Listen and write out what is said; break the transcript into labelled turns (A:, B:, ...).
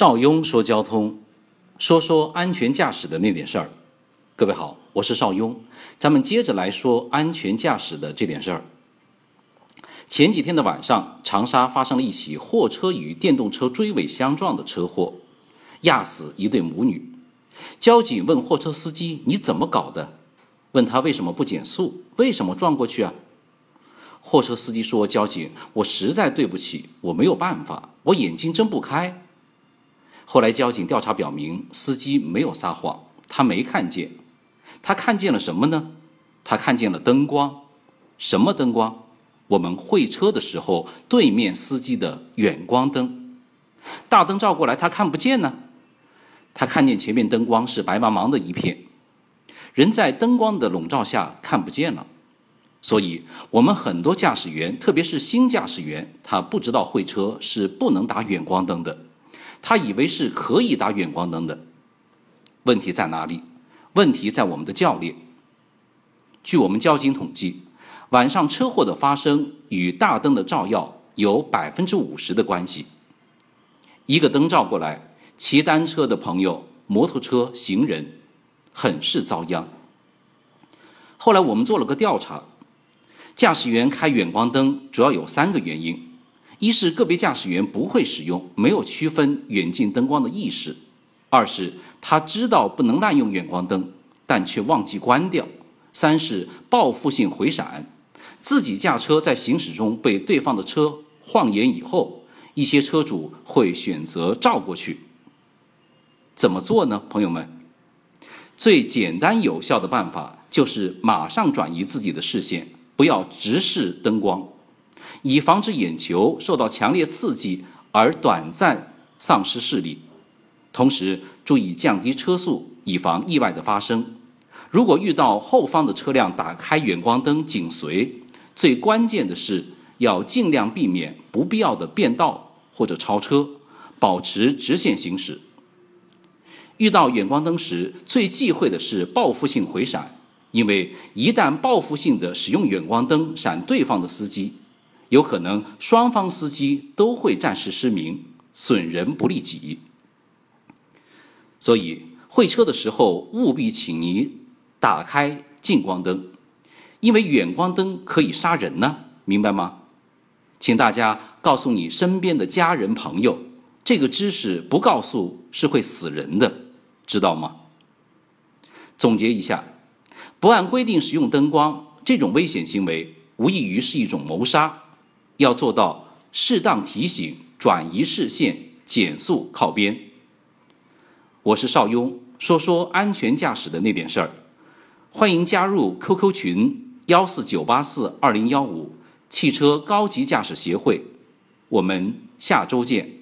A: 邵雍说交通，说说安全驾驶的那点事儿。各位好，我是邵雍，咱们接着来说安全驾驶的这点事儿。前几天的晚上，长沙发生了一起货车与电动车追尾相撞的车祸，压死一对母女。交警问货车司机：“你怎么搞的？”问他为什么不减速，为什么撞过去啊？货车司机说：“交警，我实在对不起，我没有办法，我眼睛睁不开。”后来交警调查表明，司机没有撒谎，他没看见。他看见了什么呢？他看见了灯光。什么灯光？我们会车的时候，对面司机的远光灯。大灯照过来，他看不见呢。他看见前面灯光是白茫茫的一片，人在灯光的笼罩下看不见了。所以，我们很多驾驶员，特别是新驾驶员，他不知道会车是不能打远光灯的，他以为是可以打远光灯的。问题在哪里？问题在我们的教练。据我们交警统计，晚上车祸的发生与大灯的照耀有百分之五十的关系。一个灯照过来，骑单车的朋友、摩托车、行人，很是遭殃。后来我们做了个调查。驾驶员开远光灯主要有三个原因：一是个别驾驶员不会使用，没有区分远近灯光的意识；二是他知道不能滥用远光灯，但却忘记关掉；三是报复性回闪，自己驾车在行驶中被对方的车晃眼以后，一些车主会选择照过去。怎么做呢，朋友们？最简单有效的办法就是马上转移自己的视线。不要直视灯光，以防止眼球受到强烈刺激而短暂丧失视力。同时，注意降低车速，以防意外的发生。如果遇到后方的车辆打开远光灯紧随，最关键的是要尽量避免不必要的变道或者超车，保持直线行驶。遇到远光灯时，最忌讳的是报复性回闪。因为一旦报复性的使用远光灯闪对方的司机，有可能双方司机都会暂时失明，损人不利己。所以会车的时候务必请你打开近光灯，因为远光灯可以杀人呢，明白吗？请大家告诉你身边的家人朋友，这个知识不告诉是会死人的，知道吗？总结一下。不按规定使用灯光，这种危险行为无异于是一种谋杀。要做到适当提醒、转移视线、减速靠边。我是邵雍，说说安全驾驶的那点事儿。欢迎加入 QQ 群幺四九八四二零幺五汽车高级驾驶协会。我们下周见。